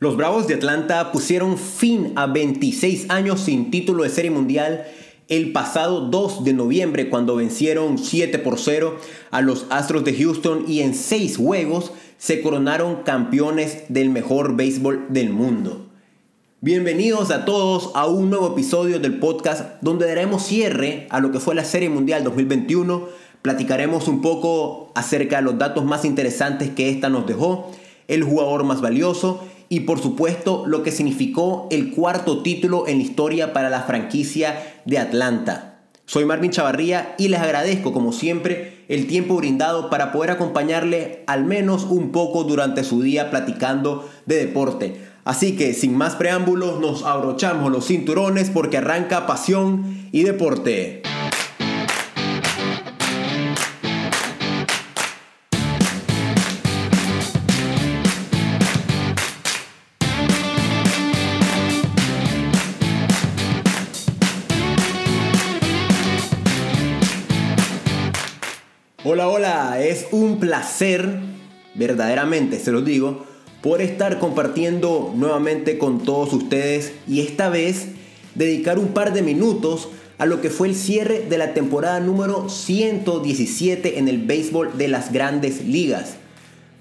Los Bravos de Atlanta pusieron fin a 26 años sin título de serie mundial el pasado 2 de noviembre cuando vencieron 7 por 0 a los Astros de Houston y en 6 juegos se coronaron campeones del mejor béisbol del mundo. Bienvenidos a todos a un nuevo episodio del podcast donde daremos cierre a lo que fue la Serie Mundial 2021, platicaremos un poco acerca de los datos más interesantes que esta nos dejó, el jugador más valioso y por supuesto lo que significó el cuarto título en la historia para la franquicia de Atlanta. Soy Marvin Chavarría y les agradezco como siempre el tiempo brindado para poder acompañarle al menos un poco durante su día platicando de deporte. Así que sin más preámbulos nos abrochamos los cinturones porque arranca pasión y deporte. Hola, es un placer, verdaderamente se los digo, por estar compartiendo nuevamente con todos ustedes y esta vez dedicar un par de minutos a lo que fue el cierre de la temporada número 117 en el béisbol de las grandes ligas,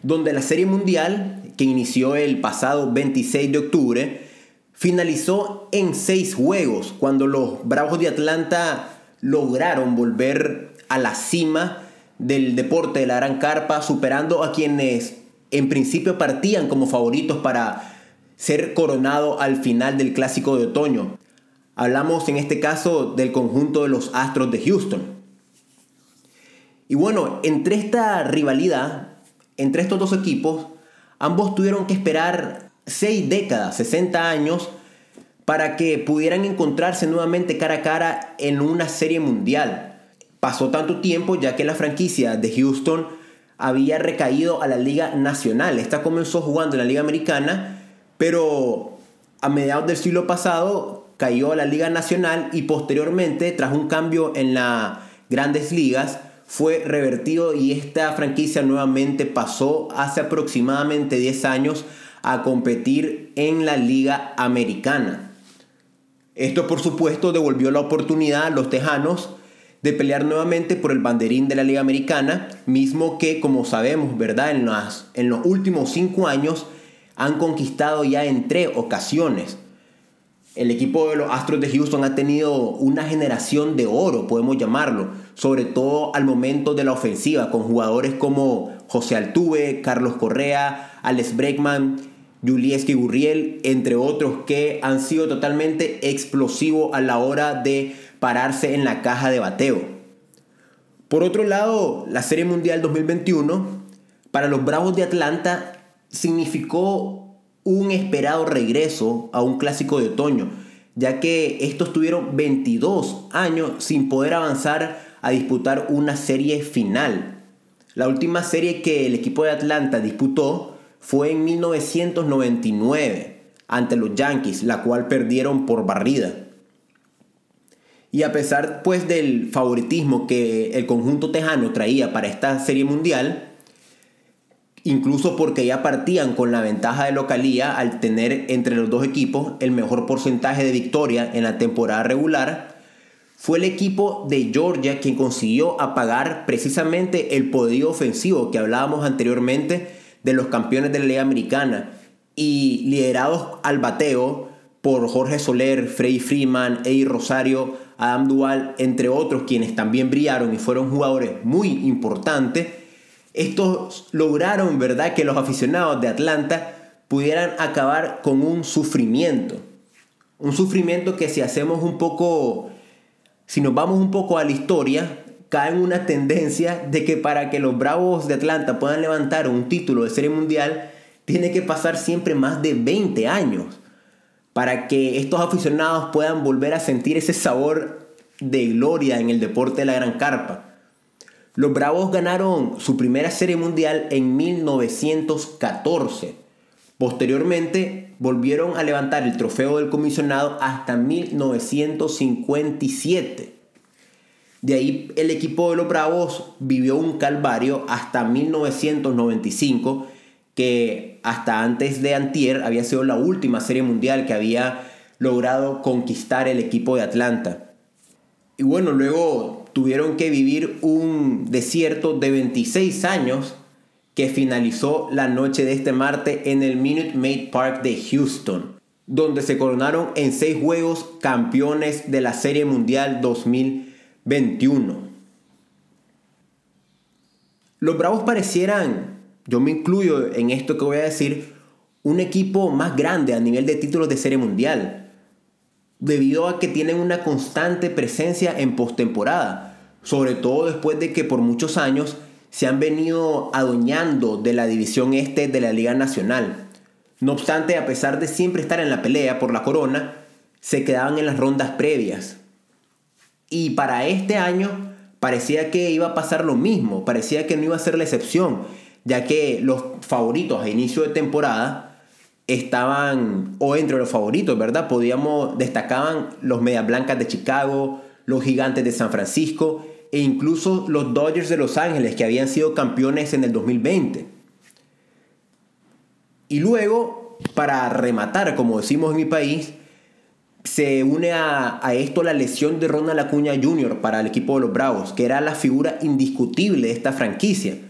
donde la Serie Mundial, que inició el pasado 26 de octubre, finalizó en seis juegos, cuando los Bravos de Atlanta lograron volver a la cima del deporte de la gran carpa, superando a quienes en principio partían como favoritos para ser coronado al final del clásico de otoño. Hablamos en este caso del conjunto de los Astros de Houston. Y bueno, entre esta rivalidad, entre estos dos equipos, ambos tuvieron que esperar seis décadas, 60 años, para que pudieran encontrarse nuevamente cara a cara en una serie mundial pasó tanto tiempo ya que la franquicia de Houston había recaído a la Liga Nacional. Esta comenzó jugando en la Liga Americana, pero a mediados del siglo pasado cayó a la Liga Nacional y posteriormente, tras un cambio en las grandes ligas, fue revertido y esta franquicia nuevamente pasó hace aproximadamente 10 años a competir en la Liga Americana. Esto por supuesto devolvió la oportunidad a los Tejanos de pelear nuevamente por el banderín de la Liga Americana, mismo que, como sabemos, ¿verdad? En, en los últimos cinco años han conquistado ya en tres ocasiones. El equipo de los Astros de Houston ha tenido una generación de oro, podemos llamarlo, sobre todo al momento de la ofensiva, con jugadores como José Altuve, Carlos Correa, Alex Bregman, Julieski Gurriel, entre otros, que han sido totalmente explosivos a la hora de pararse en la caja de bateo. Por otro lado, la Serie Mundial 2021 para los Bravos de Atlanta significó un esperado regreso a un clásico de otoño, ya que estos tuvieron 22 años sin poder avanzar a disputar una serie final. La última serie que el equipo de Atlanta disputó fue en 1999 ante los Yankees, la cual perdieron por barrida. Y a pesar pues del favoritismo que el conjunto tejano traía para esta serie mundial, incluso porque ya partían con la ventaja de localía al tener entre los dos equipos el mejor porcentaje de victoria en la temporada regular, fue el equipo de Georgia quien consiguió apagar precisamente el poderío ofensivo que hablábamos anteriormente de los campeones de la Liga Americana y liderados al bateo por Jorge Soler, Freddy Freeman, Eddie Rosario, Adam Duval, entre otros quienes también brillaron y fueron jugadores muy importantes, estos lograron, ¿verdad?, que los aficionados de Atlanta pudieran acabar con un sufrimiento. Un sufrimiento que si hacemos un poco, si nos vamos un poco a la historia, cae en una tendencia de que para que los Bravos de Atlanta puedan levantar un título de serie mundial, tiene que pasar siempre más de 20 años para que estos aficionados puedan volver a sentir ese sabor de gloria en el deporte de la gran carpa. Los Bravos ganaron su primera serie mundial en 1914. Posteriormente volvieron a levantar el trofeo del comisionado hasta 1957. De ahí el equipo de los Bravos vivió un calvario hasta 1995 que hasta antes de Antier había sido la última serie mundial que había logrado conquistar el equipo de Atlanta. Y bueno, luego tuvieron que vivir un desierto de 26 años que finalizó la noche de este martes en el Minute Maid Park de Houston, donde se coronaron en seis juegos campeones de la Serie Mundial 2021. Los Bravos parecieran, yo me incluyo en esto que voy a decir, un equipo más grande a nivel de títulos de Serie Mundial, debido a que tienen una constante presencia en postemporada, sobre todo después de que por muchos años se han venido adueñando de la división este de la Liga Nacional. No obstante, a pesar de siempre estar en la pelea por la corona, se quedaban en las rondas previas. Y para este año parecía que iba a pasar lo mismo, parecía que no iba a ser la excepción, ya que los favoritos a inicio de temporada estaban, o entre los favoritos, ¿verdad? Podíamos, destacaban los Medias Blancas de Chicago, los Gigantes de San Francisco e incluso los Dodgers de Los Ángeles, que habían sido campeones en el 2020. Y luego, para rematar, como decimos en mi país, se une a, esto la lesión de Ronald Acuña Jr. para el equipo de los Bravos, que era la figura indiscutible de esta franquicia.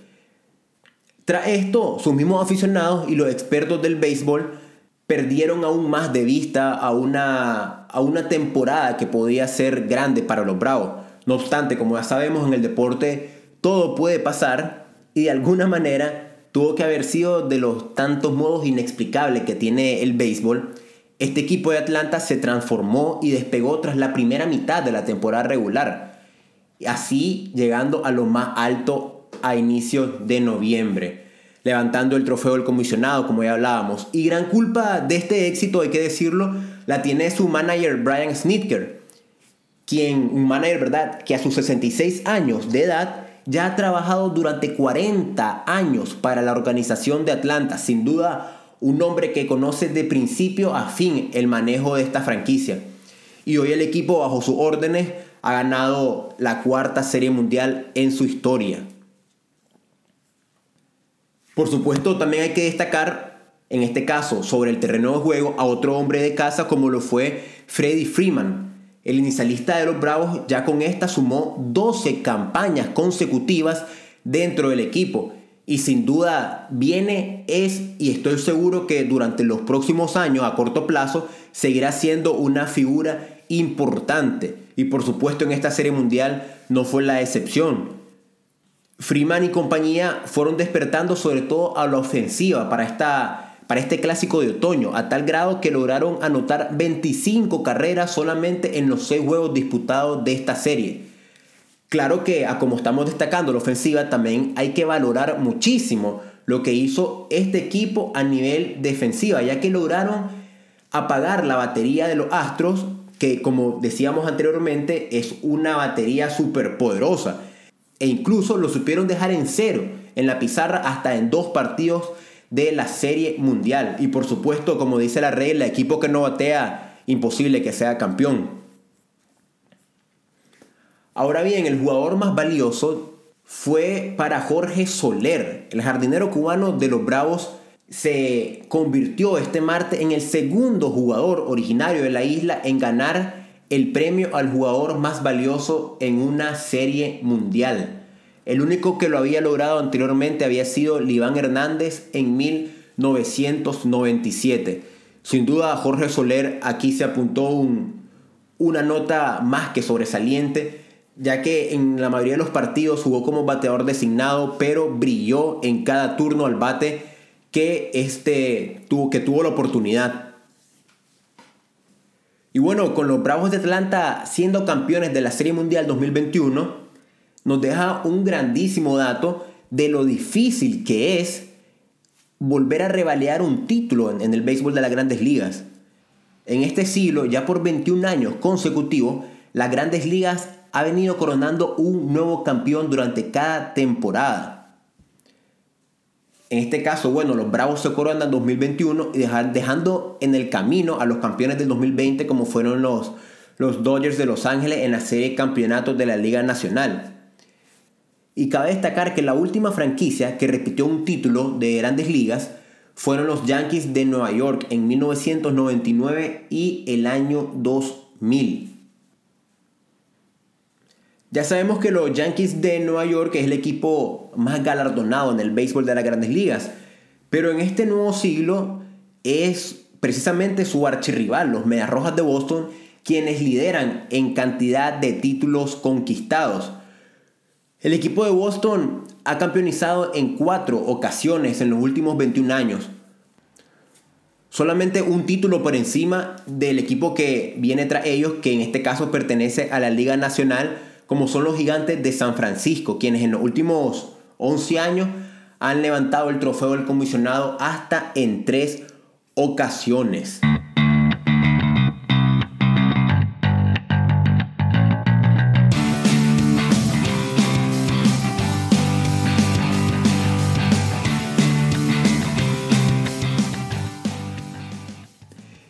Tras esto, sus mismos aficionados y los expertos del béisbol perdieron aún más de vista a una, a una temporada que podía ser grande para los Bravos. No obstante, como ya sabemos en el deporte, todo puede pasar y de alguna manera tuvo que haber sido de los tantos modos inexplicables que tiene el béisbol. Este equipo de Atlanta se transformó y despegó tras la primera mitad de la temporada regular, así llegando a lo más alto a inicios de noviembre, levantando el trofeo del comisionado, como ya hablábamos. Y gran culpa de este éxito, hay que decirlo, la tiene su manager Brian Snitker, quien, un manager, ¿verdad?, que a sus 66 años de edad ya ha trabajado durante 40 años para la organización de Atlanta. Sin duda, un hombre que conoce de principio a fin el manejo de esta franquicia. Y hoy el equipo, bajo sus órdenes, ha ganado la cuarta serie mundial en su historia. Por supuesto, también hay que destacar, en este caso, sobre el terreno de juego, a otro hombre de casa como lo fue Freddy Freeman, el inicialista de los Bravos ya con esta sumó 12 campañas consecutivas dentro del equipo. Y sin duda viene, es y estoy seguro que durante los próximos años a corto plazo seguirá siendo una figura importante. Y por supuesto en esta serie mundial no fue la excepción. Freeman y compañía fueron despertando sobre todo a la ofensiva para esta para este clásico de otoño, a tal grado que lograron anotar 25 carreras solamente en los 6 juegos disputados de esta serie. Claro que, a como estamos destacando la ofensiva, también hay que valorar muchísimo lo que hizo este equipo a nivel defensiva, ya que lograron apagar la batería de los Astros, que como decíamos anteriormente es una batería súper poderosa. E incluso lo supieron dejar en cero en la pizarra hasta en dos partidos de la Serie Mundial. Y por supuesto, como dice la regla, equipo que no batea, imposible que sea campeón. Ahora bien, el jugador más valioso fue para Jorge Soler, el jardinero cubano de los Bravos. Se convirtió este martes en el segundo jugador originario de la isla en ganar el premio al jugador más valioso en una serie mundial. El único que lo había logrado anteriormente había sido Liván Hernández en 1997. Sin duda Jorge Soler aquí se apuntó una nota más que sobresaliente, ya que en la mayoría de los partidos jugó como bateador designado, pero brilló en cada turno al bate que, este, tuvo, que tuvo la oportunidad. Y bueno, con los Bravos de Atlanta siendo campeones de la Serie Mundial 2021, nos deja un grandísimo dato de lo difícil que es volver a revalear un título en, el béisbol de las grandes ligas. En este siglo, ya por 21 años consecutivos, las grandes ligas ha venido coronando un nuevo campeón durante cada temporada. En este caso, bueno, los Bravos se coronan en 2021 y dejando en el camino a los campeones del 2020 como fueron los, los Dodgers de Los Ángeles en la serie de campeonatos de la Liga Nacional. Y cabe destacar que la última franquicia que repitió un título de grandes ligas fueron los Yankees de Nueva York en 1999 y el año 2000. Ya sabemos que los Yankees de Nueva York es el equipo más galardonado en el béisbol de las grandes ligas, pero en este nuevo siglo es precisamente su archirrival, los Medias Rojas de Boston, quienes lideran en cantidad de títulos conquistados. El equipo de Boston ha campeonizado en cuatro ocasiones en los últimos 21 años. Solamente un título por encima del equipo que viene tras ellos, que en este caso pertenece a la Liga Nacional, como son los gigantes de San Francisco, quienes en los últimos 11 años han levantado el trofeo del comisionado hasta en tres ocasiones.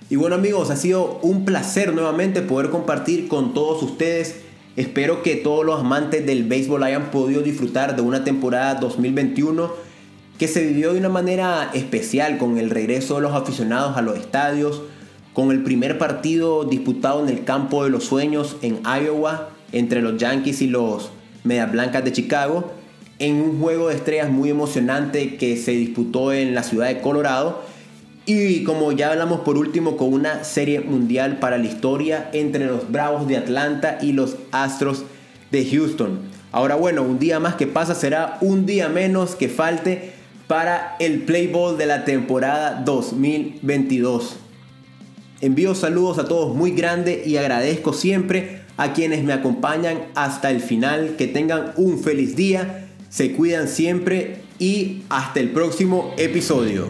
Y bueno amigos, ha sido un placer nuevamente poder compartir con todos ustedes. Espero que todos los amantes del béisbol hayan podido disfrutar de una temporada 2021 que se vivió de una manera especial con el regreso de los aficionados a los estadios, con el primer partido disputado en el campo de los sueños en Iowa entre los Yankees y los Medias Blancas de Chicago, en un juego de estrellas muy emocionante que se disputó en la ciudad de Colorado y como ya hablamos por último con una serie mundial para la historia entre los Bravos de Atlanta y los Astros de Houston. Ahora bueno, un día más que pasa será un día menos que falte para el Play Ball de la temporada 2022. Envío saludos a todos muy grande y agradezco siempre a quienes me acompañan hasta el final. Que tengan un feliz día, se cuidan siempre y hasta el próximo episodio.